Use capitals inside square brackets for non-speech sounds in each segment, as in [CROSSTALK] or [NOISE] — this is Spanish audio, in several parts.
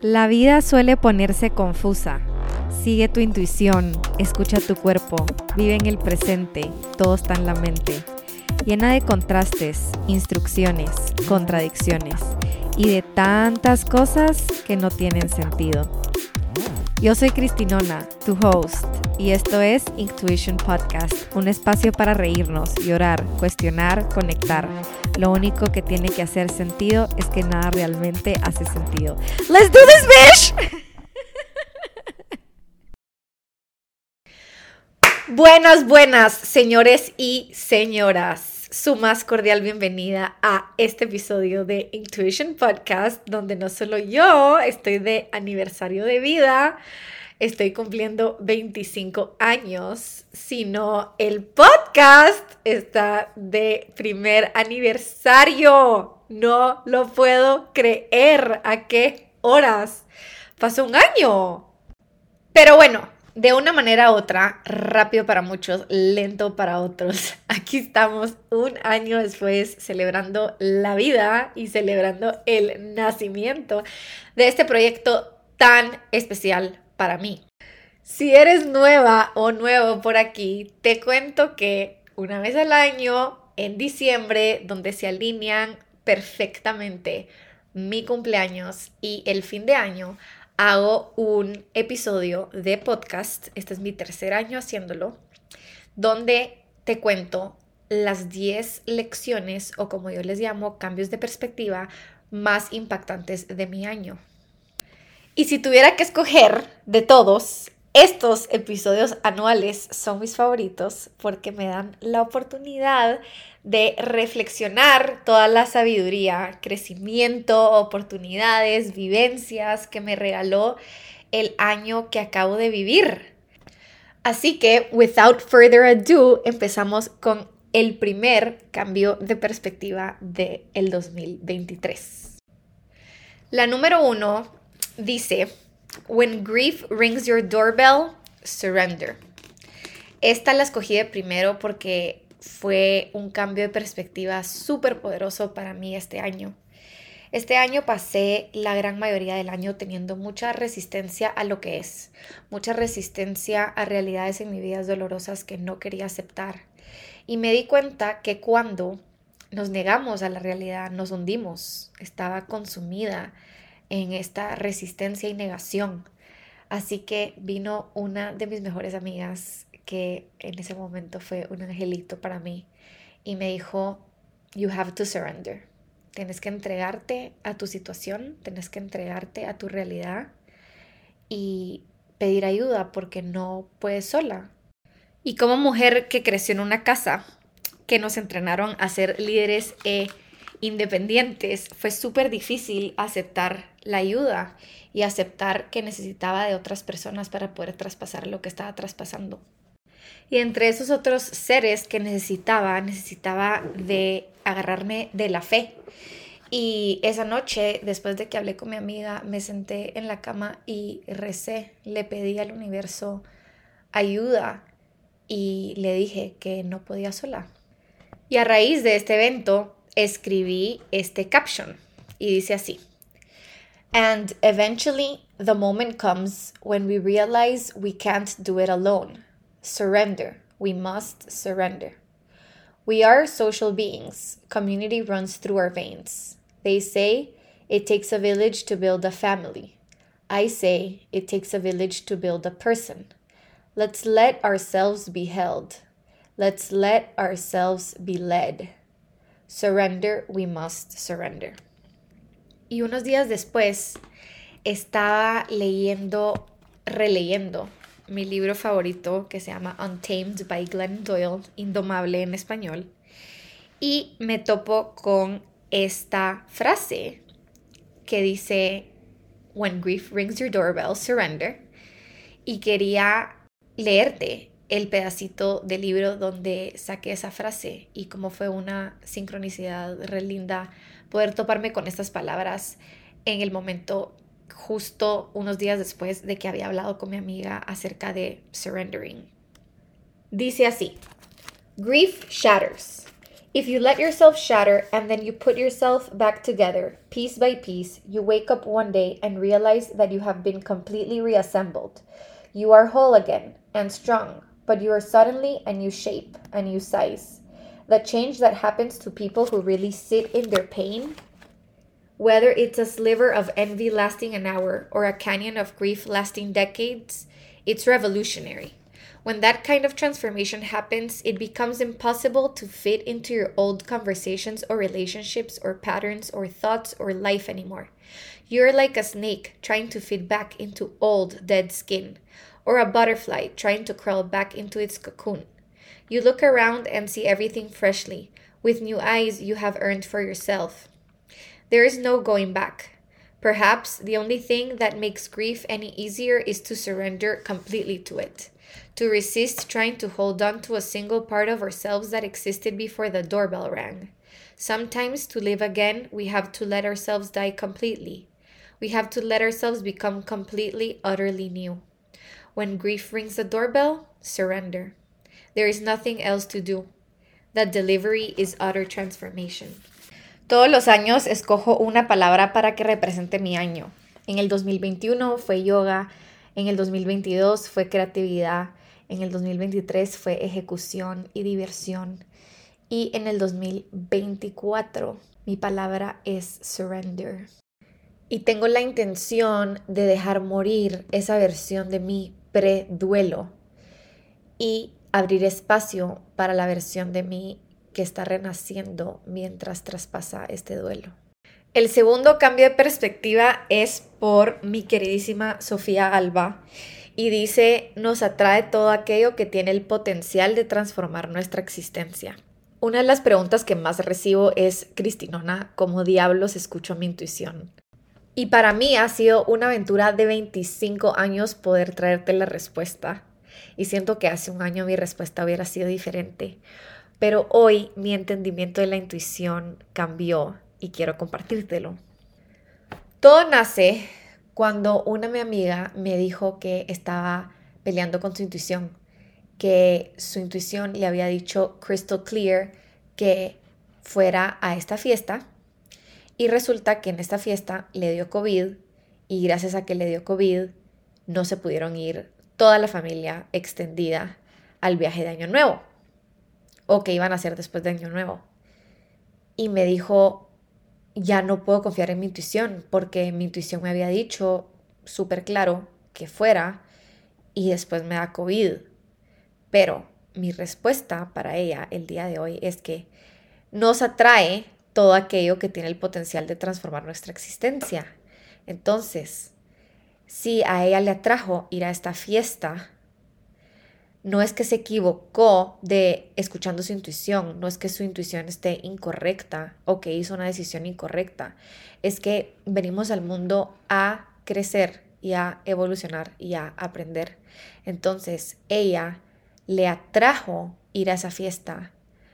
La vida suele ponerse confusa. Sigue tu intuición, escucha tu cuerpo, vive en el presente, todo está en la mente. Llena de contrastes, instrucciones, contradicciones y de tantas cosas que no tienen sentido. Yo soy Cristinona, tu host, y esto es Intuition Podcast, un espacio para reírnos, llorar, cuestionar, conectar. Lo único que tiene que hacer sentido es que nada realmente hace sentido. ¡Let's do this, bitch! [LAUGHS] Buenas, buenas, señores y señoras su más cordial bienvenida a este episodio de Intuition Podcast, donde no solo yo estoy de aniversario de vida, estoy cumpliendo 25 años, sino el podcast está de primer aniversario. No lo puedo creer. ¿A qué horas? Pasó un año. Pero bueno, de una manera u otra, rápido para muchos, lento para otros. [LAUGHS] Aquí estamos un año después celebrando la vida y celebrando el nacimiento de este proyecto tan especial para mí. Si eres nueva o nuevo por aquí, te cuento que una vez al año, en diciembre, donde se alinean perfectamente mi cumpleaños y el fin de año, hago un episodio de podcast, este es mi tercer año haciéndolo, donde te cuento las 10 lecciones o como yo les llamo cambios de perspectiva más impactantes de mi año. Y si tuviera que escoger de todos, estos episodios anuales son mis favoritos porque me dan la oportunidad de reflexionar toda la sabiduría, crecimiento, oportunidades, vivencias que me regaló el año que acabo de vivir. Así que, without further ado, empezamos con el primer cambio de perspectiva del el 2023. La número uno dice, When grief rings your doorbell, surrender. Esta la escogí de primero porque fue un cambio de perspectiva súper poderoso para mí este año. Este año pasé la gran mayoría del año teniendo mucha resistencia a lo que es, mucha resistencia a realidades en mi vida dolorosas que no quería aceptar. Y me di cuenta que cuando nos negamos a la realidad, nos hundimos, estaba consumida en esta resistencia y negación. Así que vino una de mis mejores amigas que en ese momento fue un angelito para mí y me dijo, you have to surrender. Tienes que entregarte a tu situación, tienes que entregarte a tu realidad y pedir ayuda porque no puedes sola. Y como mujer que creció en una casa, que nos entrenaron a ser líderes e independientes, fue súper difícil aceptar la ayuda y aceptar que necesitaba de otras personas para poder traspasar lo que estaba traspasando. Y entre esos otros seres que necesitaba, necesitaba de agarrarme de la fe. Y esa noche, después de que hablé con mi amiga, me senté en la cama y recé, le pedí al universo ayuda y le dije que no podía sola. Y a raíz de este evento, escribí este caption y dice así. And eventually, the moment comes when we realize we can't do it alone. Surrender. We must surrender. We are social beings. Community runs through our veins. They say it takes a village to build a family. I say it takes a village to build a person. Let's let ourselves be held. Let's let ourselves be led. Surrender, we must surrender. Y unos días después estaba leyendo, releyendo mi libro favorito que se llama Untamed by Glenn Doyle, Indomable en español, y me topo con esta frase que dice, When grief rings your doorbell, surrender. Y quería leerte el pedacito del libro donde saqué esa frase y como fue una sincronicidad re linda poder toparme con estas palabras en el momento justo unos días después de que había hablado con mi amiga acerca de surrendering. Dice así, Grief shatters. If you let yourself shatter and then you put yourself back together, piece by piece, you wake up one day and realize that you have been completely reassembled. You are whole again and strong, but you are suddenly a new shape, a new size. The change that happens to people who really sit in their pain, whether it's a sliver of envy lasting an hour or a canyon of grief lasting decades, it's revolutionary. When that kind of transformation happens, it becomes impossible to fit into your old conversations or relationships or patterns or thoughts or life anymore. You're like a snake trying to fit back into old, dead skin, or a butterfly trying to crawl back into its cocoon. You look around and see everything freshly, with new eyes you have earned for yourself. There is no going back. Perhaps the only thing that makes grief any easier is to surrender completely to it to resist trying to hold on to a single part of ourselves that existed before the doorbell rang. Sometimes to live again, we have to let ourselves die completely. We have to let ourselves become completely, utterly new. When grief rings the doorbell, surrender. There is nothing else to do. That delivery is utter transformation. Todos los años escojo una palabra para que represente mi año. En el 2021 fue yoga, en el 2022 fue creatividad, en el 2023 fue ejecución y diversión y en el 2024 mi palabra es surrender. Y tengo la intención de dejar morir esa versión de mí pre-duelo y abrir espacio para la versión de mí que está renaciendo mientras traspasa este duelo. El segundo cambio de perspectiva es por mi queridísima Sofía Alba y dice, nos atrae todo aquello que tiene el potencial de transformar nuestra existencia. Una de las preguntas que más recibo es, Cristinona, ¿cómo diablos escucho mi intuición? Y para mí ha sido una aventura de 25 años poder traerte la respuesta. Y siento que hace un año mi respuesta hubiera sido diferente. Pero hoy mi entendimiento de la intuición cambió y quiero compartírtelo. Todo nace cuando una mi amiga me dijo que estaba peleando con su intuición, que su intuición le había dicho crystal clear que fuera a esta fiesta y resulta que en esta fiesta le dio COVID y gracias a que le dio COVID no se pudieron ir toda la familia extendida al viaje de Año Nuevo o que iban a hacer después de Año Nuevo. Y me dijo, ya no puedo confiar en mi intuición porque mi intuición me había dicho súper claro que fuera y después me da COVID. Pero mi respuesta para ella el día de hoy es que nos atrae todo aquello que tiene el potencial de transformar nuestra existencia. Entonces, si a ella le atrajo ir a esta fiesta, no es que se equivocó de escuchando su intuición, no es que su intuición esté incorrecta o que hizo una decisión incorrecta, es que venimos al mundo a crecer y a evolucionar y a aprender. Entonces ella le atrajo ir a esa fiesta,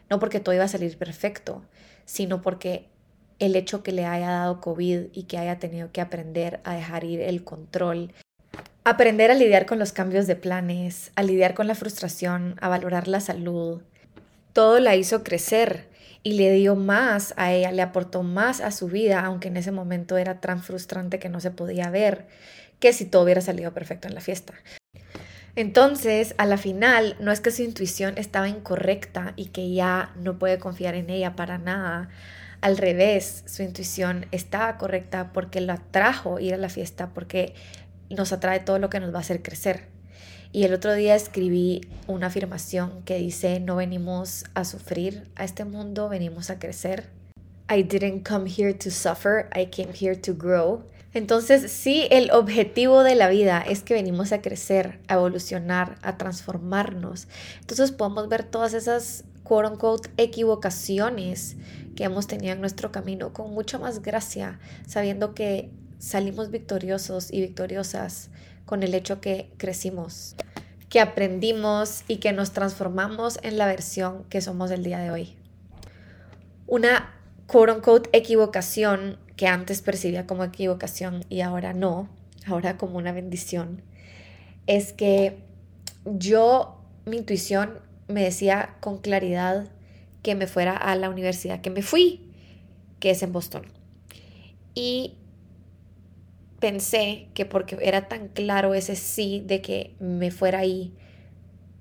no porque todo iba a salir perfecto, sino porque el hecho que le haya dado COVID y que haya tenido que aprender a dejar ir el control Aprender a lidiar con los cambios de planes, a lidiar con la frustración, a valorar la salud. Todo la hizo crecer y le dio más a ella, le aportó más a su vida, aunque en ese momento era tan frustrante que no se podía ver, que si todo hubiera salido perfecto en la fiesta. Entonces, a la final, no es que su intuición estaba incorrecta y que ya no puede confiar en ella para nada. Al revés, su intuición estaba correcta porque lo atrajo ir a la fiesta, porque nos atrae todo lo que nos va a hacer crecer. Y el otro día escribí una afirmación que dice, no venimos a sufrir a este mundo, venimos a crecer. I didn't come here to suffer, I came here to grow. Entonces, sí, el objetivo de la vida es que venimos a crecer, a evolucionar, a transformarnos. Entonces podemos ver todas esas, quote unquote, equivocaciones que hemos tenido en nuestro camino con mucha más gracia, sabiendo que salimos victoriosos y victoriosas con el hecho que crecimos, que aprendimos y que nos transformamos en la versión que somos el día de hoy. Una quote unquote equivocación que antes percibía como equivocación y ahora no, ahora como una bendición, es que yo, mi intuición me decía con claridad que me fuera a la universidad que me fui, que es en Boston. Y pensé que porque era tan claro ese sí de que me fuera ahí,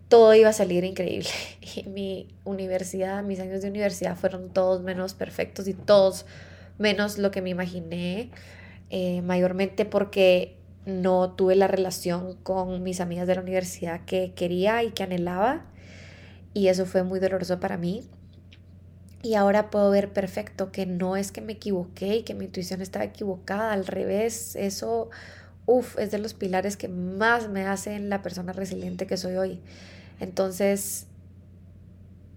todo iba a salir increíble. [LAUGHS] Y mi universidad, mis años de universidad fueron todos menos perfectos y todos menos lo que me imaginé, eh, mayormente porque no tuve la relación con mis amigas de la universidad que quería y que anhelaba. Y eso fue muy doloroso para mí. Y ahora puedo ver perfecto que no es que me equivoqué y que mi intuición estaba equivocada, al revés, eso, uff, es de los pilares que más me hacen la persona resiliente que soy hoy. Entonces,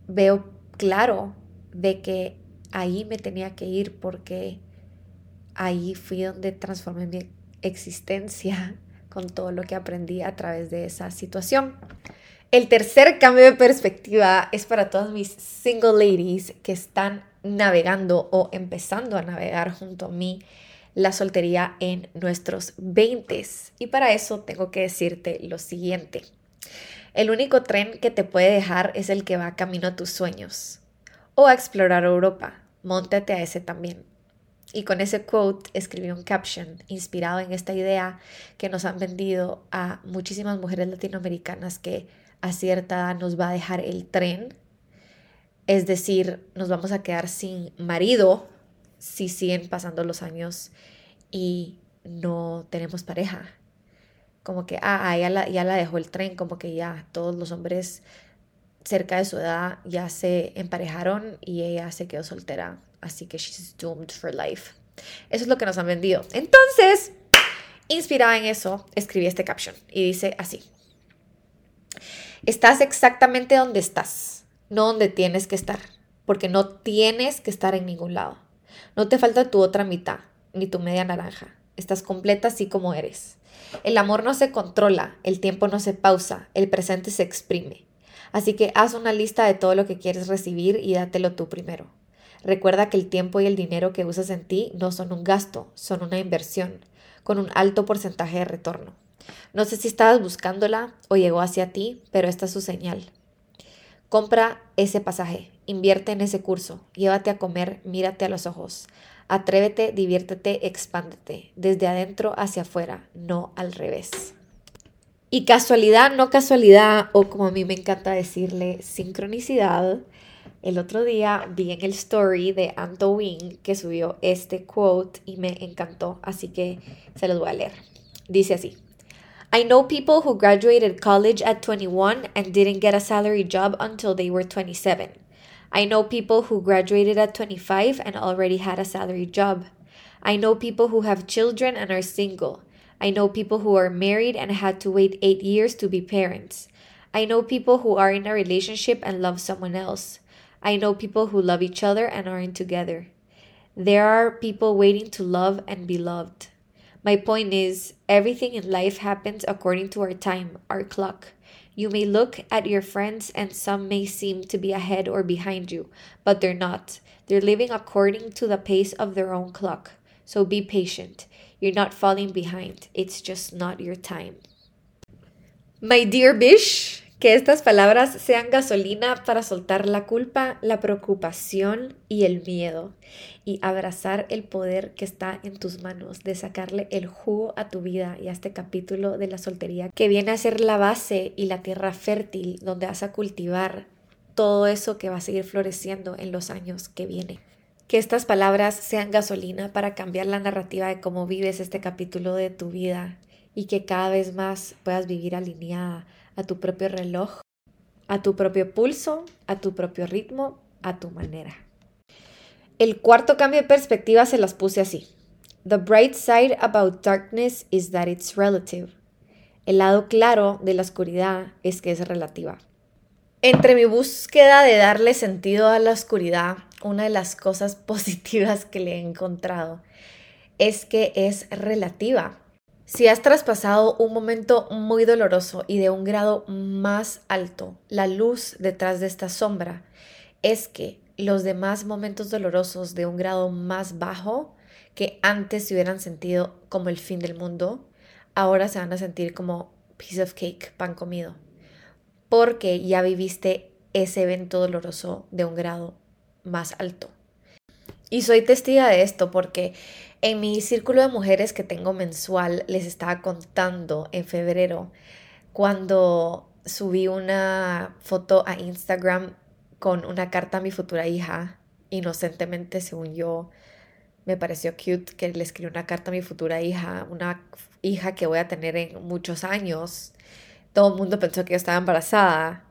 veo claro de que ahí me tenía que ir porque ahí fui donde transformé mi existencia [LAUGHS] con todo lo que aprendí a través de esa situación. El tercer cambio de perspectiva es para todas mis single ladies que están navegando o empezando a navegar junto a mí la soltería en nuestros 20 y para eso tengo que decirte lo siguiente. El único tren que te puede dejar es el que va camino a tus sueños o a explorar Europa. Móntate a ese también. Y con ese quote escribí un caption inspirado en esta idea que nos han vendido a muchísimas mujeres latinoamericanas que a cierta edad nos va a dejar el tren, es decir, nos vamos a quedar sin marido si siguen pasando los años y no tenemos pareja. Como que, ah, ya la, ya la dejó el tren, como que ya todos los hombres cerca de su edad ya se emparejaron y ella se quedó soltera, así que she's doomed for life. Eso es lo que nos han vendido. Entonces, inspirada en eso, escribí este caption y dice así. Estás exactamente donde estás, no donde tienes que estar, porque no tienes que estar en ningún lado. No te falta tu otra mitad, ni tu media naranja. Estás completa así como eres. El amor no se controla, el tiempo no se pausa, el presente se exprime. Así que haz una lista de todo lo que quieres recibir y dátelo tú primero. Recuerda que el tiempo y el dinero que usas en ti no son un gasto, son una inversión, con un alto porcentaje de retorno. No sé si estabas buscándola o llegó hacia ti, pero esta es su señal. Compra ese pasaje, invierte en ese curso, llévate a comer, mírate a los ojos. Atrévete, diviértete, expándete, desde adentro hacia afuera, no al revés. Y casualidad, no casualidad, o como a mí me encanta decirle, sincronicidad. El otro día vi en el story de Anto Wing que subió este quote y me encantó, así que se los voy a leer. Dice así. I know people who graduated college at 21 and didn't get a salary job until they were 27. I know people who graduated at 25 and already had a salary job. I know people who have children and are single. I know people who are married and had to wait eight years to be parents. I know people who are in a relationship and love someone else. I know people who love each other and aren't together. There are people waiting to love and be loved. My point is, everything in life happens according to our time, our clock. You may look at your friends and some may seem to be ahead or behind you, but they're not. They're living according to the pace of their own clock. So be patient. You're not falling behind, it's just not your time. My dear Bish, Que estas palabras sean gasolina para soltar la culpa, la preocupación y el miedo y abrazar el poder que está en tus manos de sacarle el jugo a tu vida y a este capítulo de la soltería que viene a ser la base y la tierra fértil donde vas a cultivar todo eso que va a seguir floreciendo en los años que vienen. Que estas palabras sean gasolina para cambiar la narrativa de cómo vives este capítulo de tu vida y que cada vez más puedas vivir alineada a tu propio reloj, a tu propio pulso, a tu propio ritmo, a tu manera. El cuarto cambio de perspectiva se las puse así. The bright side about darkness is that it's relative. El lado claro de la oscuridad es que es relativa. Entre mi búsqueda de darle sentido a la oscuridad, una de las cosas [LAUGHS] positivas que le he encontrado es que es relativa. Si has traspasado un momento muy doloroso y de un grado más alto, la luz detrás de esta sombra es que los demás momentos dolorosos de un grado más bajo, que antes se hubieran sentido como el fin del mundo, ahora se van a sentir como piece of cake, pan comido, porque ya viviste ese evento doloroso de un grado más alto. Y soy testiga de esto porque en mi círculo de mujeres que tengo mensual les estaba contando en febrero cuando subí una foto a Instagram con una carta a mi futura hija, inocentemente según yo, me pareció cute que le escribí una carta a mi futura hija, una hija que voy a tener en muchos años. Todo el mundo pensó que yo estaba embarazada.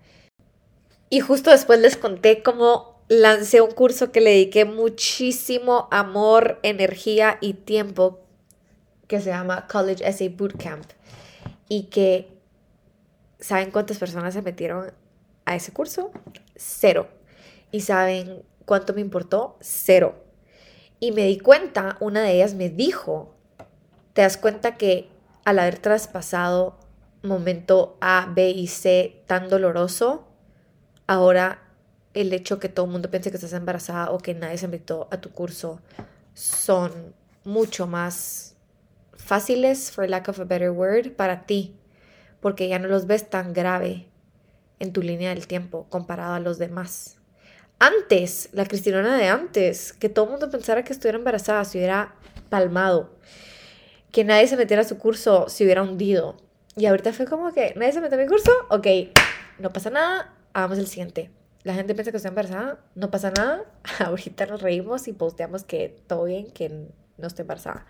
Y justo después les conté cómo lancé un curso que le dediqué muchísimo amor, energía y tiempo, que se llama College Essay Bootcamp. Y que, ¿saben cuántas personas se metieron a ese curso? Cero. ¿Y saben cuánto me importó? Cero. Y me di cuenta, una de ellas me dijo, te das cuenta que al haber traspasado momento A, B y C tan doloroso, ahora el hecho que todo el mundo piense que estás embarazada o que nadie se invitó a tu curso son mucho más fáciles, for lack of a better word, para ti, porque ya no los ves tan grave en tu línea del tiempo comparado a los demás. Antes, la Cristinona de antes, que todo el mundo pensara que estuviera embarazada, se hubiera palmado, que nadie se metiera a su curso, se hubiera hundido. Y ahorita fue como que nadie se metió a mi curso, ok, no pasa nada, hagamos el siguiente. La gente piensa que estoy embarazada, no pasa nada, [LAUGHS] ahorita nos reímos y posteamos que todo bien, que no estoy embarazada.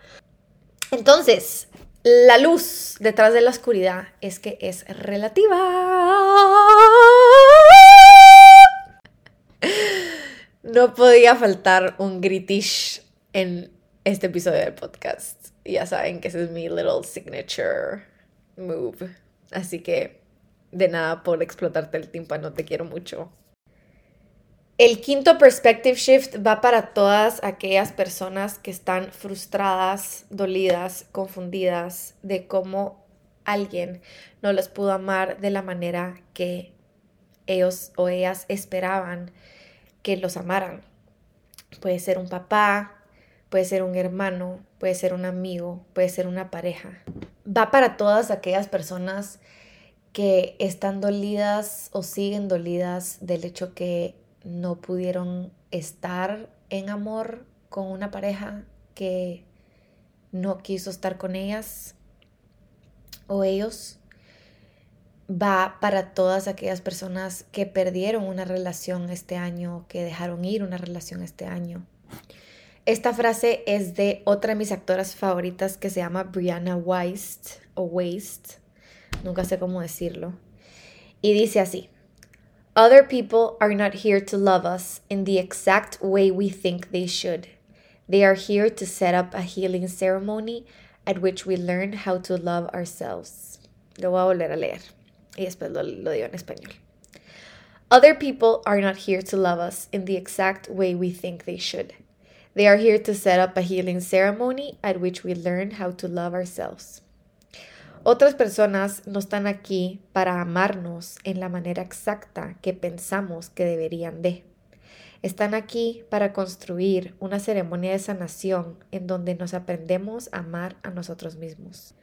Entonces, la luz detrás de la oscuridad es que es relativa. No podía faltar un gritish en este episodio del podcast. Ya saben que ese es mi little signature move. Así que de nada por explotarte el tímpano, te quiero mucho. El quinto perspective shift va para todas aquellas personas que están frustradas, dolidas, confundidas de cómo alguien no les pudo amar de la manera que ellos o ellas esperaban que los amaran. Puede ser un papá, puede ser un hermano, puede ser un amigo, puede ser una pareja. Va para todas aquellas personas que están dolidas o siguen dolidas del hecho que no pudieron estar en amor con una pareja que no quiso estar con ellas o ellos. Va para todas aquellas personas que perdieron una relación este año, que dejaron ir una relación este año. Esta frase es de otra de mis actoras favoritas que se llama Brianna Weist o Waste, nunca sé cómo decirlo. Y dice así: Other people are not here to love us in the exact way we think they should. They are here to set up a healing ceremony at which we learn how to love ourselves. Lo voy a volver a leer y después lo, lo digo en español. Other people are not here to love us in the exact way we think they should. They are here to set up a healing ceremony at which we learn how to love ourselves. Otras personas no están aquí para amarnos en la manera exacta que pensamos que deberían de. Están aquí para construir una ceremonia de sanación en donde nos aprendemos a amar a nosotros mismos.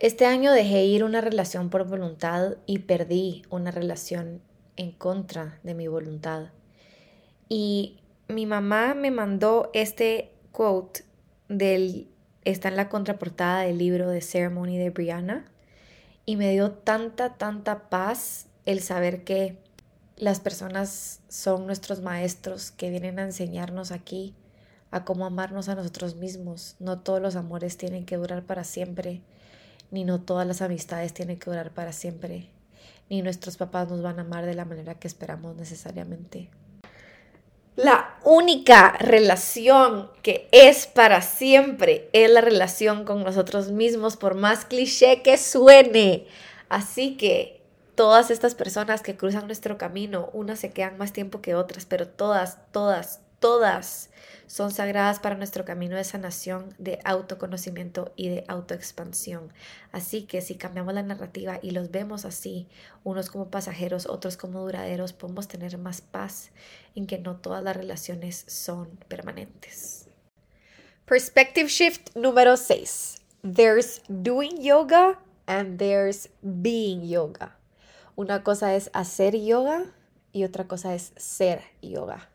Este año dejé ir una relación por voluntad y perdí una relación en contra de mi voluntad. Y mi mamá me mandó este quote del está en la contraportada del libro de Ceremony de Brianna y me dio tanta, tanta paz el saber que las personas son nuestros maestros que vienen a enseñarnos aquí a cómo amarnos a nosotros mismos. No todos los amores tienen que durar para siempre, ni no todas las amistades tienen que durar para siempre, ni nuestros papás nos van a amar de la manera que esperamos necesariamente. La única relación que es para siempre es la relación con nosotros mismos, por más cliché que suene. Así que todas estas personas que cruzan nuestro camino, unas se quedan más tiempo que otras, pero todas, todas, todas son sagradas para nuestro camino de sanación, de autoconocimiento y de autoexpansión. Así que si cambiamos la narrativa y los vemos así, unos como pasajeros, otros como duraderos, podemos tener más paz en que no todas las relaciones son permanentes. Perspective shift número 6. There's doing yoga and there's being yoga. Una cosa es hacer yoga y otra cosa es ser yoga.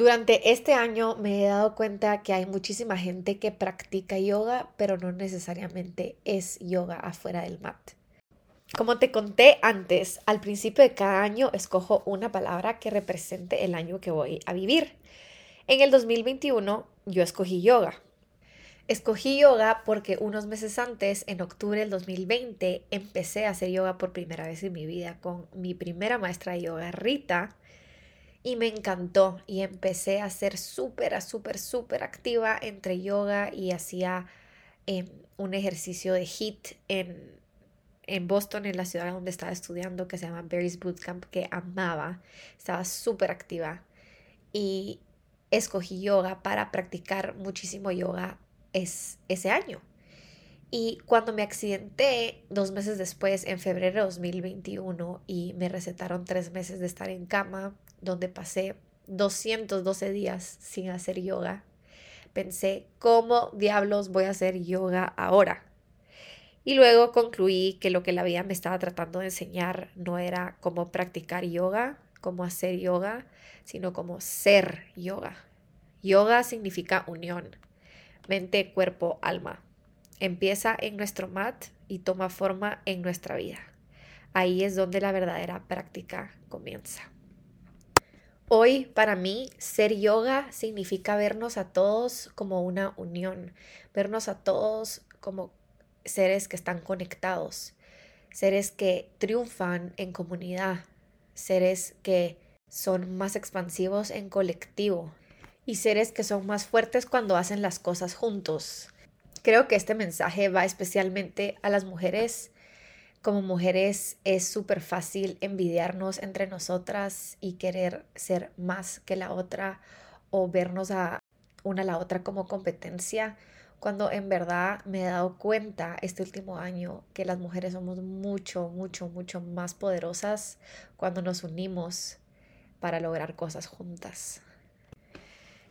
Durante este año me he dado cuenta que hay muchísima gente que practica yoga, pero no necesariamente es yoga afuera del mat. Como te conté antes, al principio de cada año escojo una palabra que represente el año que voy a vivir. En el 2021 yo escogí yoga. Escogí yoga porque unos meses antes, en octubre del 2020, empecé a hacer yoga por primera vez en mi vida con mi primera maestra de yoga, Rita, y me encantó y empecé a ser súper, súper, súper activa entre yoga y hacía em, un ejercicio de HIT en, en Boston, en la ciudad donde estaba estudiando, que se llama Barry's Bootcamp, que amaba. Estaba súper activa y escogí yoga para practicar muchísimo yoga es, ese año. Y cuando me accidenté dos meses después, en febrero de 2021, y me recetaron tres meses de estar en cama, donde pasé 212 días sin hacer yoga, pensé, ¿cómo diablos voy a hacer yoga ahora? Y luego concluí que lo que la vida me estaba tratando de enseñar no era cómo practicar yoga, cómo hacer yoga, sino cómo ser yoga. Yoga significa unión, mente, cuerpo, alma. Empieza en nuestro mat y toma forma en nuestra vida. Ahí es donde la verdadera práctica comienza. Hoy para mí ser yoga significa vernos a todos como una unión, vernos a todos como seres que están conectados, seres que triunfan en comunidad, seres que son más expansivos en colectivo y seres que son más fuertes cuando hacen las cosas juntos. Creo que este mensaje va especialmente a las mujeres como mujeres es súper fácil envidiarnos entre nosotras y querer ser más que la otra o vernos a una a la otra como competencia, cuando en verdad me he dado cuenta este último año que las mujeres somos mucho, mucho, mucho más poderosas cuando nos unimos para lograr cosas juntas.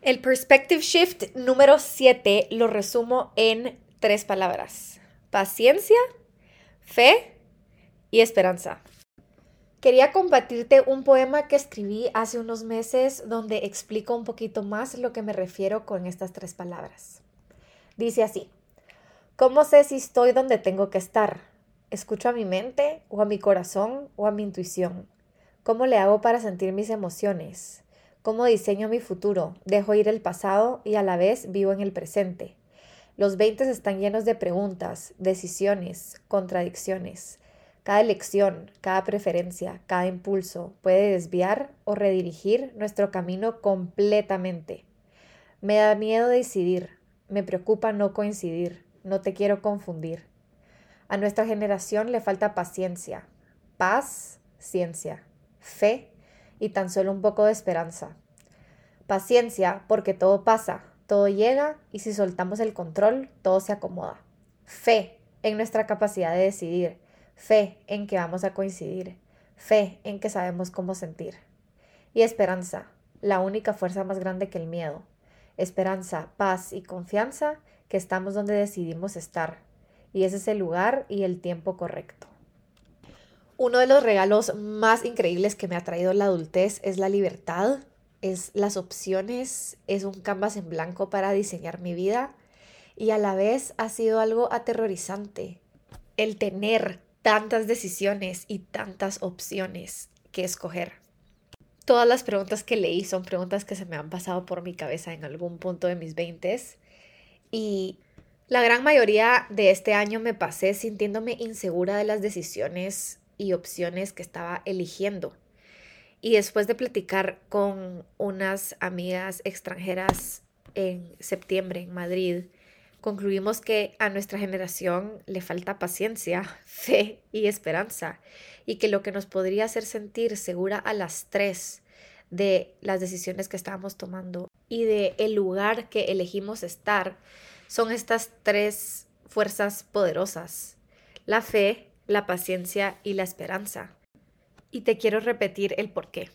El perspective shift número 7 lo resumo en tres palabras. Paciencia, fe y esperanza. Quería compartirte un poema que escribí hace unos meses donde explico un poquito más lo que me refiero con estas tres palabras. Dice así, ¿cómo sé si estoy donde tengo que estar? ¿Escucho a mi mente o a mi corazón o a mi intuición? ¿Cómo le hago para sentir mis emociones? ¿Cómo diseño mi futuro? Dejo ir el pasado y a la vez vivo en el presente. Los 20 están llenos de preguntas, decisiones, contradicciones. Cada elección, cada preferencia, cada impulso puede desviar o redirigir nuestro camino completamente. Me da miedo decidir, me preocupa no coincidir, no te quiero confundir. A nuestra generación le falta paciencia, paz, ciencia, fe y tan solo un poco de esperanza. Paciencia porque todo pasa, todo llega y si soltamos el control, todo se acomoda. Fe en nuestra capacidad de decidir fe en que vamos a coincidir, fe en que sabemos cómo sentir. Y esperanza, la única fuerza más grande que el miedo. Esperanza, paz y confianza que estamos donde decidimos estar. Y ese es el lugar y el tiempo correcto. Uno de los regalos más increíbles que me ha traído la adultez es la libertad, es las opciones, es un canvas en blanco para diseñar mi vida y a la vez ha sido algo aterrorizante. El tener tantas decisiones y tantas opciones que escoger. Todas las preguntas que leí son preguntas que se me han pasado por mi cabeza en algún punto de mis veintes y la gran mayoría de este año me pasé sintiéndome insegura de las decisiones y opciones que estaba eligiendo. Y después de platicar con unas amigas extranjeras en septiembre en Madrid, concluimos que a nuestra generación le falta paciencia, [LAUGHS] fe y esperanza, y que lo que nos podría hacer sentir segura a las tres de las decisiones que estábamos tomando y de el lugar que elegimos estar son estas tres fuerzas poderosas, la fe, la paciencia y la esperanza. Y te quiero repetir el por qué.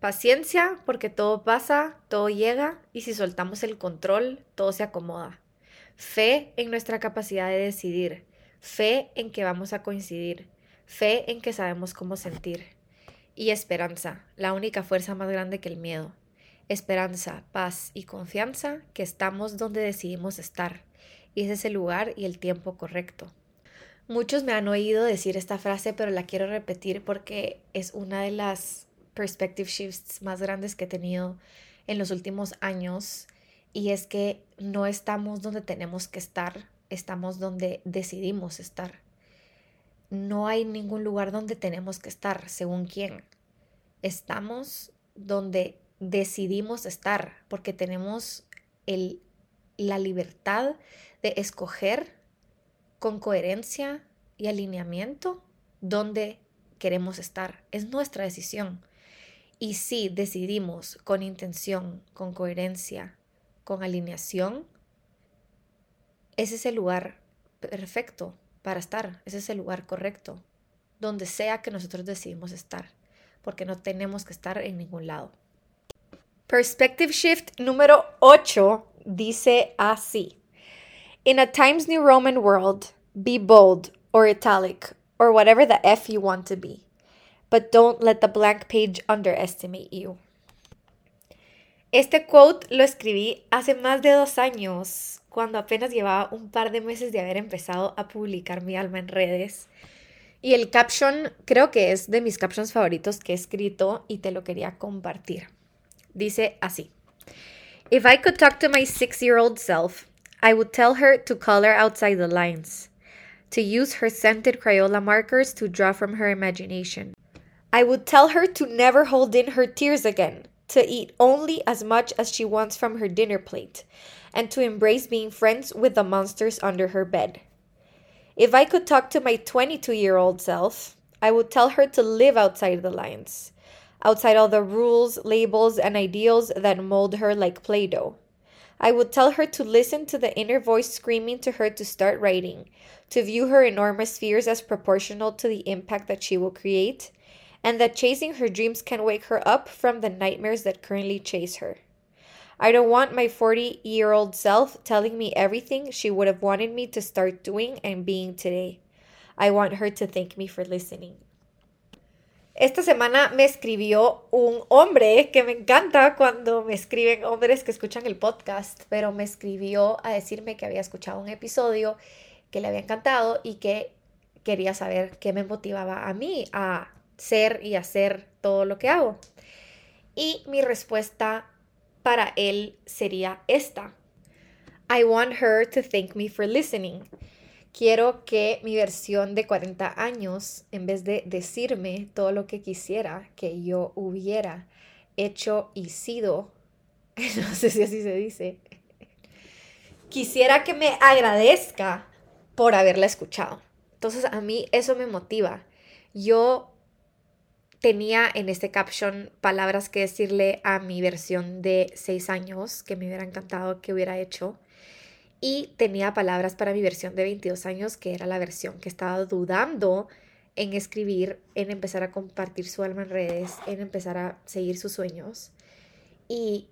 Paciencia porque todo pasa, todo llega y si soltamos el control, todo se acomoda. Fe en nuestra capacidad de decidir. Fe en que vamos a coincidir. Fe en que sabemos cómo sentir. y esperanza, la única fuerza más grande que el miedo. Esperanza, paz y confianza que estamos donde decidimos estar, y ese es el lugar y el tiempo correcto. Muchos me han oído decir esta frase, pero la quiero repetir porque es una de las perspective shifts más grandes que he tenido en los últimos años y es que no estamos donde tenemos que estar, estamos donde decidimos estar. No hay ningún lugar donde tenemos que estar, según quién. Estamos donde decidimos estar, porque tenemos el, la libertad de escoger con coherencia y alineamiento donde queremos estar. Es nuestra decisión. Y si decidimos con intención, con coherencia, con alineación, ese es el lugar perfecto para estar, ese es el lugar correcto, donde sea que nosotros decidimos estar, porque no tenemos que estar en ningún lado. Perspective Shift número 8 dice así. In a Times New Roman world, be bold or italic or whatever the F you want to be but don't let the blank page underestimate you. Este quote lo escribí hace más de dos años, cuando apenas llevaba un par de meses de haber empezado a publicar mi alma en redes. Y el caption creo que es de mis captions favoritos que he escrito y te lo quería compartir. Dice así. If I could talk to my six-year-old self, I would tell her to color outside the lines, to use her scented Crayola markers to draw from her imagination, I would tell her to never hold in her tears again, to eat only as much as she wants from her dinner plate, and to embrace being friends with the monsters under her bed. If I could talk to my 22 year old self, I would tell her to live outside the lines, outside all the rules, labels, and ideals that mold her like Play Doh. I would tell her to listen to the inner voice screaming to her to start writing, to view her enormous fears as proportional to the impact that she will create, and that chasing her dreams can wake her up from the nightmares that currently chase her. I don't want my 40 year old self telling me everything she would have wanted me to start doing and being today. I want her to thank me for listening. Esta semana me escribió un hombre que me encanta cuando me escriben hombres que escuchan el podcast, pero me escribió a decirme que había escuchado un episodio que le había encantado y que quería saber qué me motivaba a mí a ser y hacer todo lo que hago. Y mi respuesta para él sería esta. I want her to thank me for listening. Quiero que mi versión de 40 años, en vez de decirme todo lo que quisiera que yo hubiera hecho y sido, [LAUGHS] no sé si así se dice, quisiera que me agradezca por haberla escuchado. Entonces a mí eso me motiva. Yo tenía en este caption palabras que decirle a mi versión de 6 años que me hubiera encantado que hubiera hecho. Y tenía palabras para mi versión de 22 años, que era la versión que estaba dudando en escribir, en empezar a compartir su alma en redes, en empezar a seguir sus sueños. Y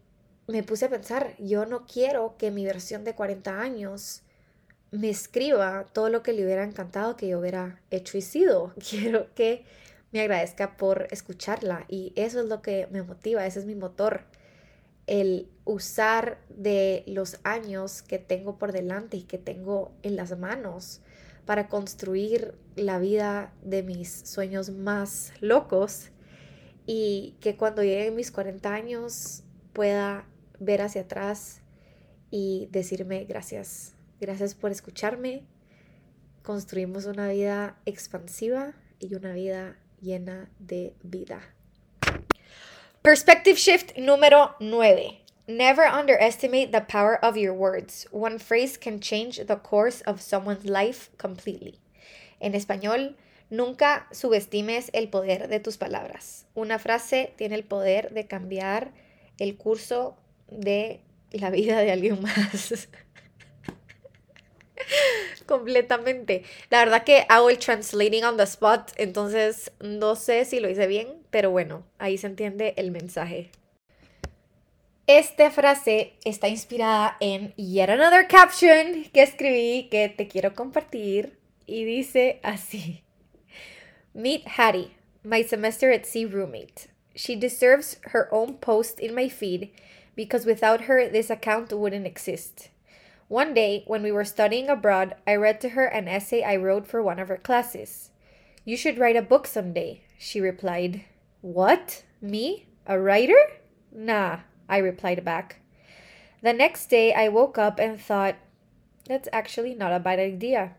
me puse a pensar, yo no quiero que mi versión de 40 años me escriba todo lo que le hubiera encantado que yo hubiera hecho y sido. [LAUGHS] Quiero que me agradezca por escucharla y eso es lo que me motiva, ese es mi motor, el usar de los años que tengo por delante y que tengo en las manos para construir la vida de mis sueños más locos y que cuando llegue mis 40 años pueda ver hacia atrás y decirme gracias, gracias por escucharme, construimos una vida expansiva y una vida llena de vida. Perspective shift número 9. Never underestimate the power of your words. One phrase can change the course of someone's life completely. En español, nunca subestimes el poder de tus palabras. Una frase tiene el poder de cambiar el curso de la vida de alguien más. [LAUGHS] [LAUGHS] Completamente. La verdad que hago el translating on the spot, entonces no sé si lo hice bien, pero bueno, ahí se entiende el mensaje. Esta frase está inspirada en Yet Another Caption que escribí que te quiero compartir y dice así. Meet Hattie, my semester at sea roommate. She deserves her own post in my feed because without her, this account wouldn't exist. One day, when we were studying abroad, I read to her an essay I wrote for one of her classes. You should write a book someday, she replied. What? Me? A writer? Nah, I replied back. The next day, I woke up and thought, that's actually not a bad idea.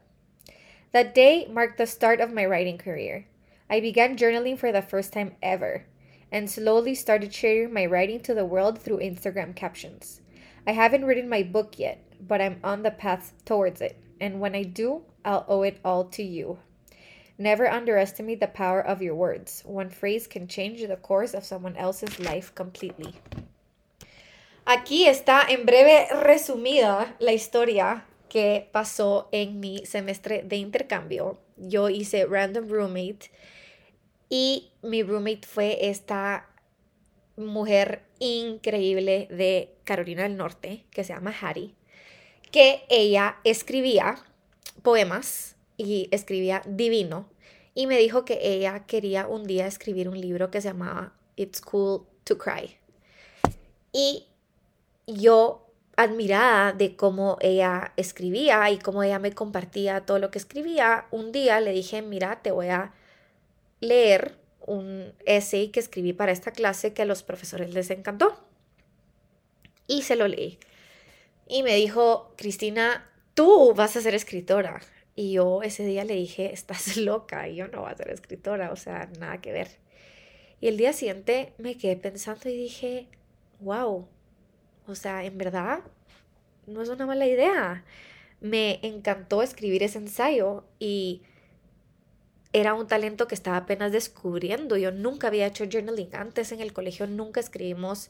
That day marked the start of my writing career. I began journaling for the first time ever and slowly started sharing my writing to the world through Instagram captions. I haven't written my book yet, but I'm on the path towards it, and when I do, I'll owe it all to you. Never underestimate the power of your words. One phrase can change the course of someone else's life completely. Aquí está en breve resumida la historia que pasó en mi semestre de intercambio. Yo hice Random Roommate y mi roommate fue esta mujer increíble de Carolina del Norte que se llama Hattie, que ella escribía poemas y escribía divino y me dijo que ella quería un día escribir un libro que se llamaba It's Cool to Cry. Y yo admirada de cómo ella escribía y cómo ella me compartía todo lo que escribía, un día le dije, mira, te voy a leer un essay que escribí para esta clase que a los profesores les encantó. Y se lo leí. Y me dijo, Cristina, tú vas a ser escritora. Y yo ese día le dije, estás [LAUGHS] loca, yo no voy a ser escritora, o sea, nada que ver. Y el día siguiente me quedé pensando y dije, wow, o sea, en verdad, no es una mala idea. Me encantó escribir ese ensayo y era un talento que estaba apenas descubriendo. Yo nunca había hecho journaling antes en el colegio, nunca escribimos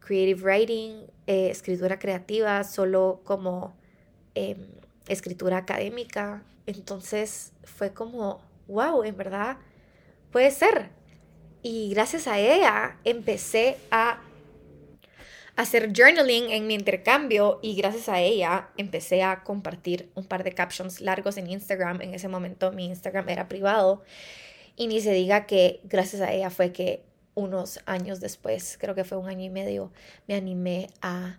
creative writing, eh, escritura creativa, solo como em, escritura académica. Entonces fue como, wow, en verdad puede ser. Y gracias a ella empecé a hacer journaling en mi intercambio y gracias a ella empecé a compartir un par de captions largos en Instagram. En ese momento mi Instagram era privado y ni se diga que gracias a ella fue que unos años después, creo que fue un año y medio, me animé a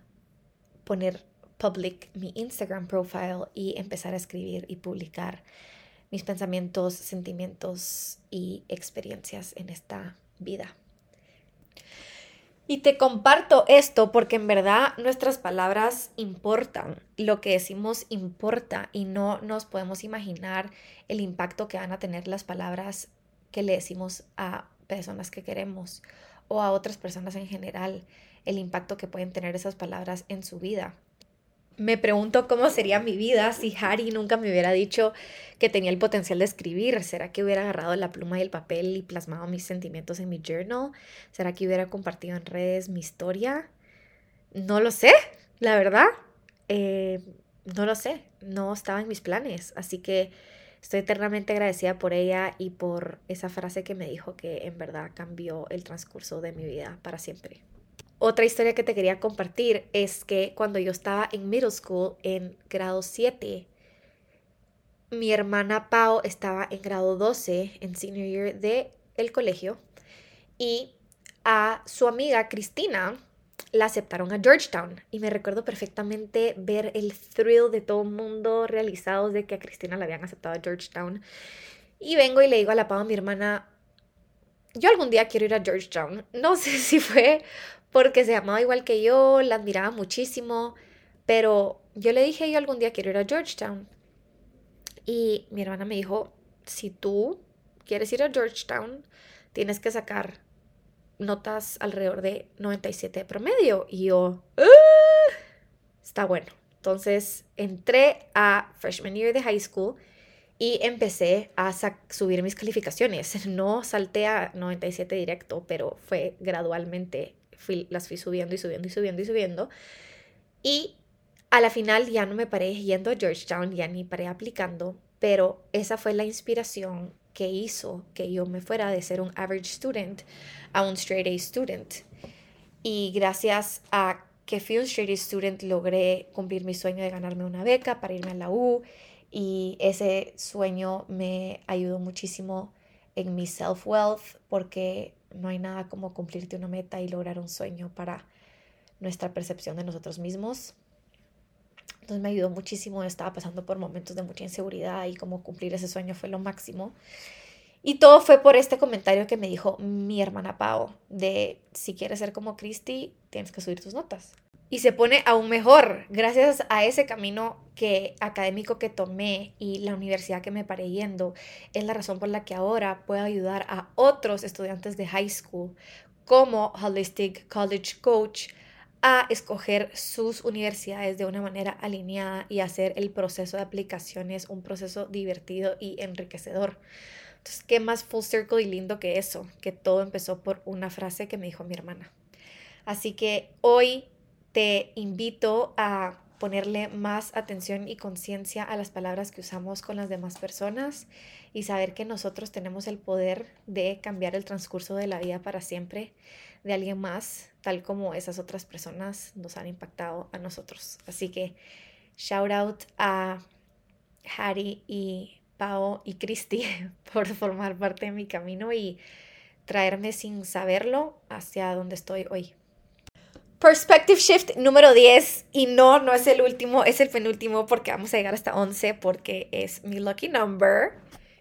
poner public mi Instagram profile y empezar a escribir y publicar mis pensamientos, sentimientos y experiencias en esta vida. Y te comparto esto porque en verdad nuestras palabras importan, lo que decimos importa y no nos podemos imaginar el impacto que van a tener las palabras que le decimos a personas que queremos o a otras personas en general, el impacto que pueden tener esas palabras en su vida me pregunto cómo sería mi vida si Harry nunca me hubiera dicho que tenía el potencial de escribir. ¿Será que hubiera agarrado la pluma y el papel y plasmado mis sentimientos en mi journal? ¿Será que hubiera compartido en redes mi historia? No lo sé, la verdad. Eh, no lo sé, no estaba en mis planes. Así que estoy eternamente agradecida por ella y por esa frase que me dijo que en verdad cambió el transcurso de mi vida para siempre. Otra historia que te quería compartir es que cuando yo estaba en middle school, en grado 7, mi hermana Pau estaba en grado 12, en senior year de el colegio, y a su amiga Cristina la aceptaron a Georgetown. Y me recuerdo perfectamente ver el thrill de todo el mundo realizados de que a Cristina la habían aceptado a Georgetown. Y vengo y le digo a la Pau, mi hermana, yo algún día quiero ir a Georgetown. No [LAUGHS] sé si fue porque se llamaba igual que yo, la admiraba muchísimo, pero yo le dije, yo algún día quiero ir a Georgetown. Y mi hermana me dijo, si tú quieres ir a Georgetown, tienes que sacar notas alrededor de 97 de promedio. Y yo, ah, está bueno. Entonces entré a freshman year de high school y empecé a subir mis calificaciones. [LAUGHS] No salté a 97 directo, pero fue gradualmente las fui subiendo y subiendo y subiendo y subiendo. Y a la final ya no me paré yendo a Georgetown, ya ni paré aplicando, pero esa fue la inspiración que hizo que yo me fuera de ser un average student a un straight A student. Y gracias a que fui un straight A student logré cumplir mi sueño de ganarme una beca para irme a la U y ese sueño me ayudó muchísimo en mi self-wealth porque no hay nada como cumplirte una meta y lograr un sueño para nuestra percepción de nosotros mismos. Entonces me ayudó muchísimo, estaba pasando por momentos de mucha inseguridad y como cumplir ese sueño fue lo máximo. Y todo fue por este comentario que me dijo mi hermana Pau, de si quieres ser como Christy, tienes que subir tus notas. Y se pone aún mejor gracias a ese camino que académico que tomé y la universidad que me paré yendo. Es la razón por la que ahora puedo ayudar a otros estudiantes de high school como Holistic College Coach a escoger sus universidades de una manera alineada y hacer el proceso de aplicaciones un proceso divertido y enriquecedor. Entonces, ¿qué más full circle y lindo que eso? Que todo empezó por una frase que me dijo mi hermana. Así que hoy te invito a ponerle más atención y conciencia a las palabras que usamos con las demás personas y saber que nosotros tenemos el poder de cambiar el transcurso de la vida para siempre de alguien más, tal como esas otras personas nos han impactado a nosotros. Así que shout out a Harry y Pau y Christy [LAUGHS] por formar parte de mi camino y traerme sin saberlo hacia donde estoy hoy. Perspective Shift número 10 y no, no es el último, es el penúltimo porque vamos a llegar hasta 11 porque es mi lucky number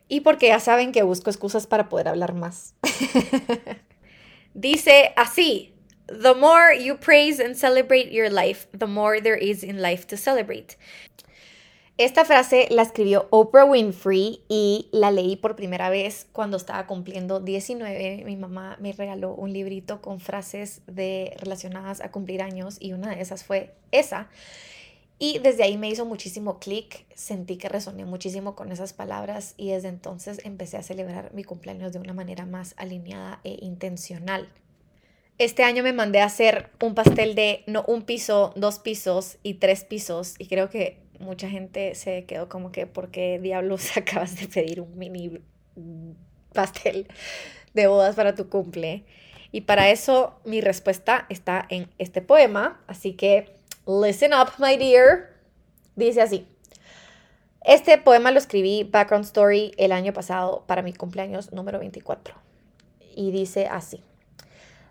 y porque ya saben que busco excusas para poder hablar más. [LAUGHS] Dice así, The more you praise and celebrate your life, the more there is in life to celebrate. Esta frase la escribió Oprah Winfrey y la leí por primera vez cuando estaba cumpliendo 19. Mi mamá me regaló un librito con frases relacionadas a cumplir años y una de esas fue esa. Y desde ahí me hizo muchísimo clic, sentí que resoné muchísimo con esas palabras y desde entonces empecé a celebrar mi cumpleaños de una manera más alineada e intencional. Este año me mandé a hacer un pastel de no un piso, dos pisos y tres pisos y creo que mucha gente se quedó como que, ¿por qué diablos [LAUGHS] acabas de pedir un mini pastel de bodas para tu cumple? Y para eso mi respuesta está en este poema, así que listen up, my dear. Dice así. Este poema lo escribí, background story, el año pasado para mi cumpleaños número 24. Y dice así.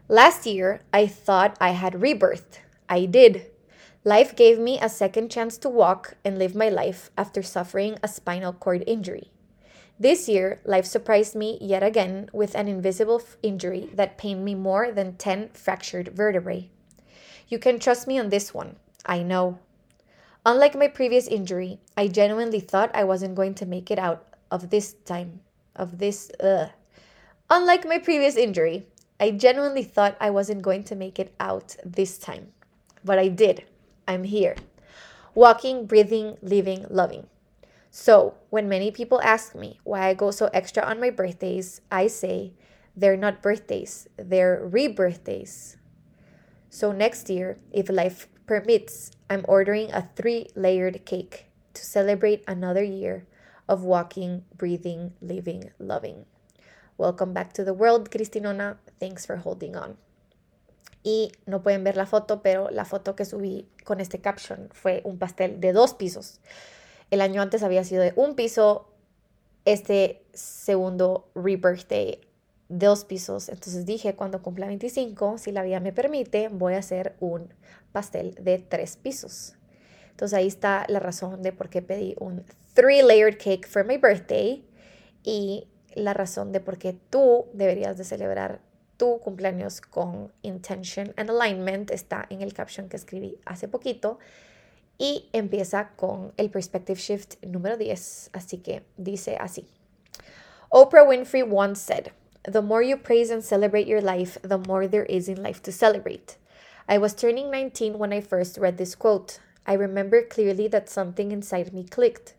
Last year, I thought I had rebirthed. I did. Life gave me a second chance to walk and live my life after suffering a spinal cord injury. This year, life surprised me yet again with an invisible injury that pained me more than 10 fractured vertebrae. You can trust me on this one. I know. Unlike my previous injury, I genuinely thought I wasn't going to make it out of this time. Of this, uh. Unlike my previous injury, I genuinely thought I wasn't going to make it out this time. But I did. I'm here. Walking, breathing, living, loving. So, when many people ask me why I go so extra on my birthdays, I say they're not birthdays, they're rebirthdays. So, next year, if life permits, I'm ordering a three layered cake to celebrate another year of walking, breathing, living, loving. Welcome back to the world, Cristinona. Thanks for holding on. Y no pueden ver la foto, pero la foto que subí con este caption fue un pastel de dos pisos. El año antes había sido de un piso, este segundo rebirthday dos pisos. Entonces dije, cuando cumpla 25, si la vida me permite, voy a hacer un pastel de tres pisos. Entonces ahí está la razón de por qué pedí un three layered cake for my birthday y la razón de por qué tú deberías de celebrar tu cumpleaños con intention and alignment está en el caption que escribí hace poquito y empieza con el perspective shift número 10, así que dice así. Oprah Winfrey once said, The more you praise and celebrate your life, the more there is in life to celebrate. I was turning 19 when I first read this quote. I remember clearly that something inside me clicked.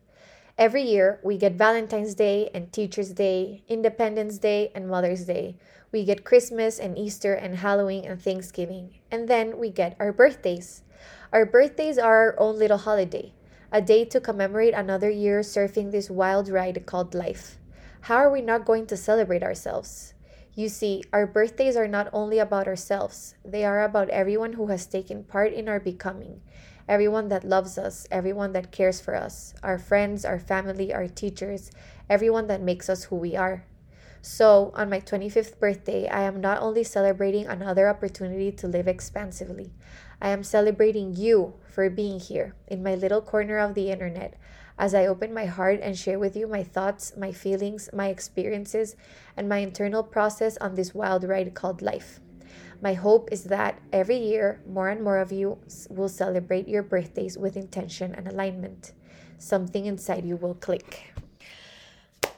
Every year, we get Valentine's Day and Teacher's Day, Independence Day and Mother's Day. We get Christmas and Easter and Halloween and Thanksgiving. And then we get our birthdays. Our birthdays are our own little holiday, a day to commemorate another year surfing this wild ride called life. How are we not going to celebrate ourselves? You see, our birthdays are not only about ourselves, they are about everyone who has taken part in our becoming everyone that loves us, everyone that cares for us, our friends, our family, our teachers, everyone that makes us who we are. So, on my 25th birthday, I am not only celebrating another opportunity to live expansively, I am celebrating you for being here in my little corner of the internet as I open my heart and share with you my thoughts, my feelings, my experiences, and my internal process on this wild ride called life. My hope is that every year, more and more of you will celebrate your birthdays with intention and alignment. Something inside you will click.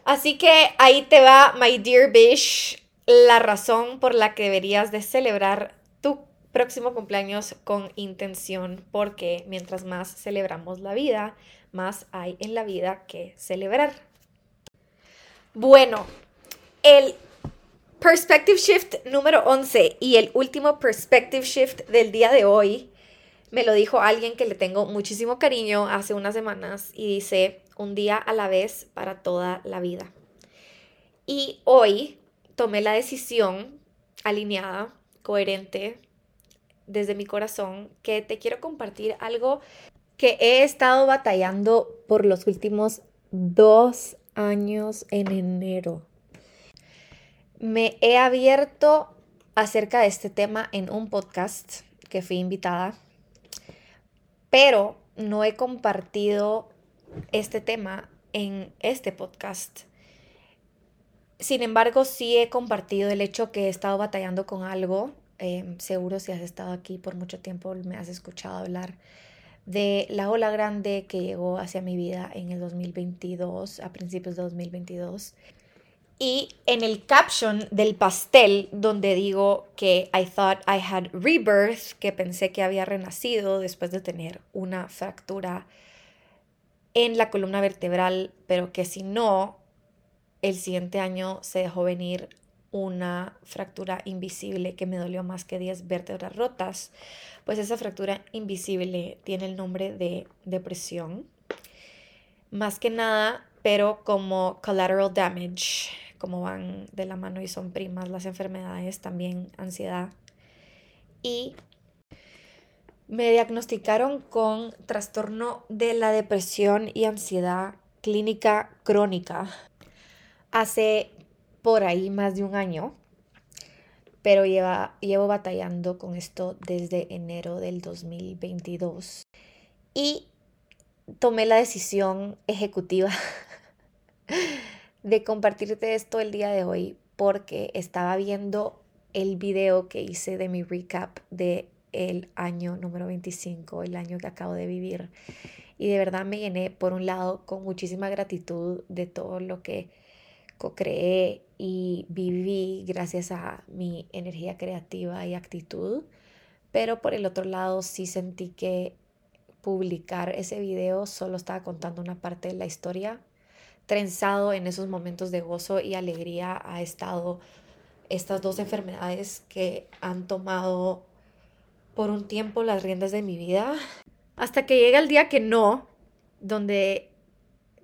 Así que ahí te va, my dear Bish, la razón por la que deberías de celebrar tu próximo cumpleaños con intención, porque mientras más celebramos la vida, más hay en la vida que celebrar. Bueno, el perspective shift número 11 y el último perspective shift del día de hoy me lo dijo alguien que le tengo muchísimo cariño hace unas semanas y dice, un día a la vez para toda la vida. Y hoy tomé la decisión alineada, coherente, desde mi corazón, que te quiero compartir algo que he estado batallando por los últimos dos años en enero. Me he abierto acerca de este tema en un podcast que fui invitada, pero no he compartido este tema en este podcast. Sin embargo, sí he compartido el hecho que he estado batallando con algo. Eh, seguro si has estado aquí por mucho tiempo me has escuchado hablar de la ola grande que llegó hacia mi vida en el 2022, a principios de 2022. Y en el caption del pastel, donde digo que I thought I had rebirth, que pensé que había renacido después de tener una fractura en la columna vertebral, pero que si no, el siguiente año se dejó venir una fractura invisible que me dolió más que 10 vértebras rotas pues esa fractura invisible tiene el nombre de depresión. Más que nada, pero como collateral damage, como van de la mano y son primas las enfermedades, también ansiedad. Y me diagnosticaron con trastorno de la depresión y ansiedad clínica crónica hace por ahí más de un año pero lleva, llevo batallando con esto desde enero del 2022. Y tomé la decisión ejecutiva [LAUGHS] de compartirte esto el día de hoy porque estaba viendo el video que hice de mi recap de el año número 25, el año que acabo de vivir. Y de verdad me llené, por un lado, con muchísima gratitud de todo lo que co-creé y viví gracias a mi energía creativa y actitud. Pero por el otro lado sí sentí que publicar ese video solo estaba contando una parte de la historia. Trenzado en esos momentos de gozo y alegría ha estado estas dos enfermedades que han tomado por un tiempo las riendas de mi vida. Hasta que llega el día que no, donde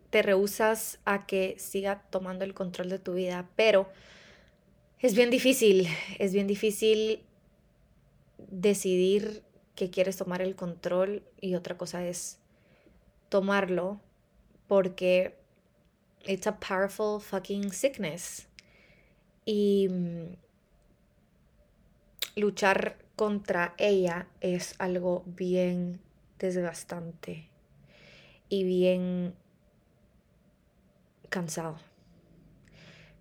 te rehusas a que siga tomando el control de tu vida, pero es bien difícil, es bien difícil decidir que quieres tomar el control y otra cosa es tomarlo porque it's a powerful fucking sickness y mm, luchar contra ella es algo bien desgastante y bien cansado.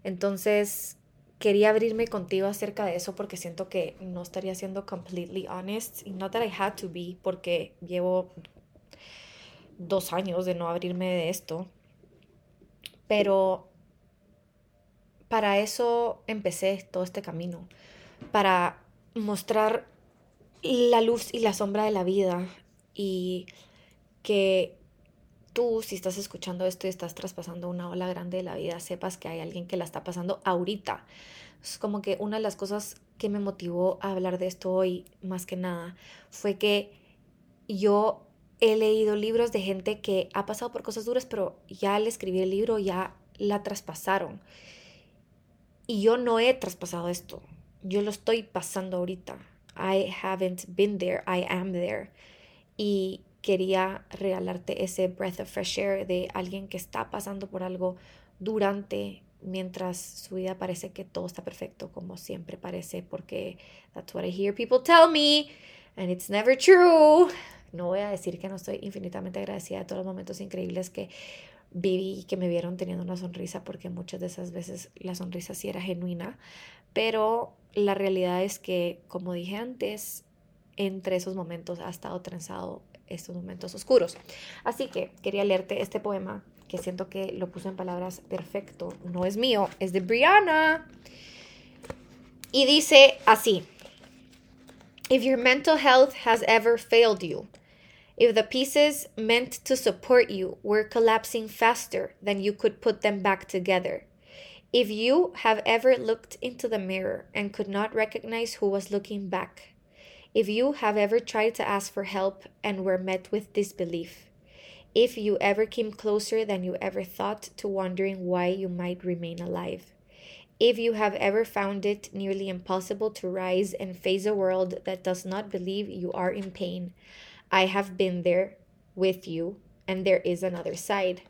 Entonces, quería abrirme contigo acerca de eso porque siento que no estaría siendo completely honest. Y not that I had to be, porque llevo dos años de no abrirme de esto. Pero para eso empecé todo este camino. Para mostrar la luz y la sombra de la vida. Y que tú, si estás escuchando esto y estás traspasando una ola grande de la vida, sepas que hay alguien que la está pasando ahorita. Es como que una de las cosas que me motivó a hablar de esto hoy, más que nada, fue que yo he leído libros de gente que ha pasado por cosas duras, pero ya al escribir el libro ya la traspasaron. Y yo no he traspasado esto. Yo lo estoy pasando ahorita. I haven't been there, I am there. Y quería regalarte ese breath of fresh air de alguien que está pasando por algo durante mientras su vida parece que todo está perfecto, como siempre parece, porque that's what I hear people tell me, and it's never true. No voy a decir que no estoy infinitamente agradecida de todos los momentos increíbles que viví y que me vieron teniendo una sonrisa, porque muchas de esas veces la sonrisa sí era genuina, pero la realidad es que, como dije antes, entre esos momentos ha estado trenzado estos momentos oscuros. Así que quería leerte este poema que siento que lo puso en palabras perfecto. No es mío, es de Brianna. Y dice así. If your mental health has ever failed you, if the pieces meant to support you were collapsing faster than you could put them back together, if you have ever looked into the mirror and could not recognize who was looking back, if you have ever tried to ask for help and were met with disbelief, if you ever came closer than you ever thought to wondering why you might remain alive. If you have ever found it nearly impossible to rise and face a world that does not believe you are in pain, I have been there with you, and there is another side.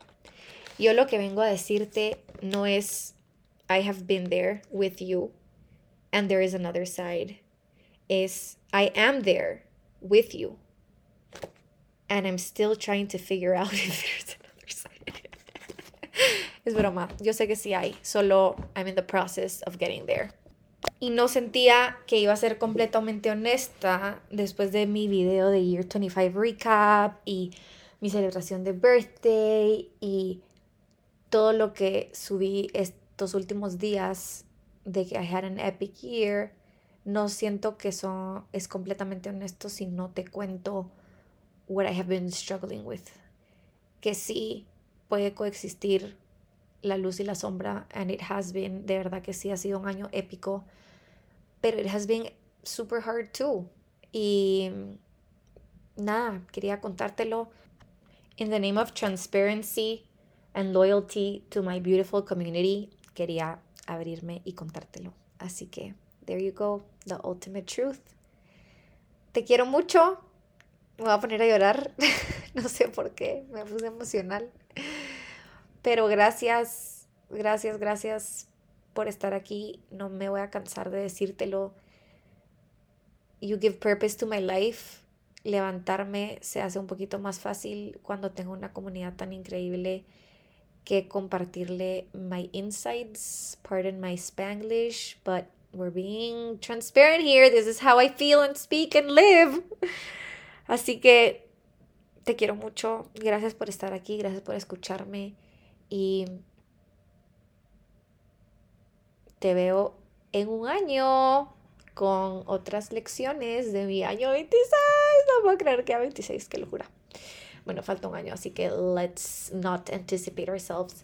Yo lo que vengo a decirte no es I have been there with you, and there is another side. Es I am there with you, and I'm still trying to figure out [LAUGHS] if there's another side. [LAUGHS] es broma, yo sé que sí hay, solo I'm in the process of getting there. Y no sentía que iba a ser completamente honesta después de mi video de Year 25 Recap y mi celebración de birthday y todo lo que subí estos últimos días de que I had an epic year. No siento que eso es completamente honesto si no te cuento what I have been struggling with. Que sí puede coexistir la luz y la sombra, and it has been, de verdad que sí ha sido un año épico, pero it has been super hard too. Y nada, quería contártelo. In the name of transparency and loyalty to my beautiful community, quería abrirme y contártelo. Así que, there you go, the ultimate truth. Te quiero mucho me voy a poner a llorar. [LAUGHS] no sé por qué, me puse emocional. Pero gracias, gracias, gracias por estar aquí. No me voy a cansar de decírtelo. You give purpose to my life. Levantarme se hace un poquito más fácil cuando tengo una comunidad tan increíble que compartirle my insights. Pardon my Spanglish, but we're being transparent here. This is how I feel and speak and live. Así que te quiero mucho. Gracias por estar aquí, gracias por escucharme y te veo en un año con otras lecciones de mi año 26. No puedo creer que a 26, qué locura. Bueno, falta un año, así que let's not anticipate ourselves.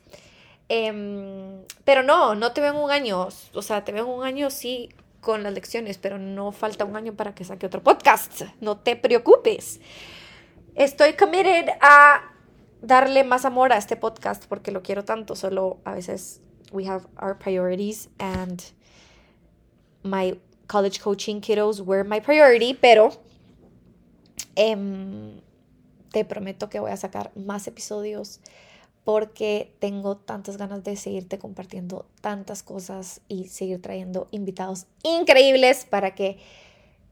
Em, pero no, no te veo en un año. O sea, te veo en un año, sí, con las lecciones, pero no falta un año para que saque otro podcast. No te preocupes. Estoy committed a darle más amor a este podcast porque lo quiero tanto. Solo a veces we have our priorities and my college coaching kiddos were my priority, pero em, te prometo que voy a sacar más episodios porque tengo tantas ganas de seguirte compartiendo tantas cosas y seguir trayendo invitados increíbles para que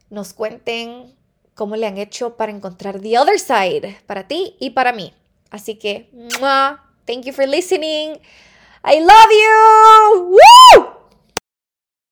nos cuenten cómo le han hecho para encontrar the other side para ti y para mí. Así que, thank you for listening. I love you. Woo!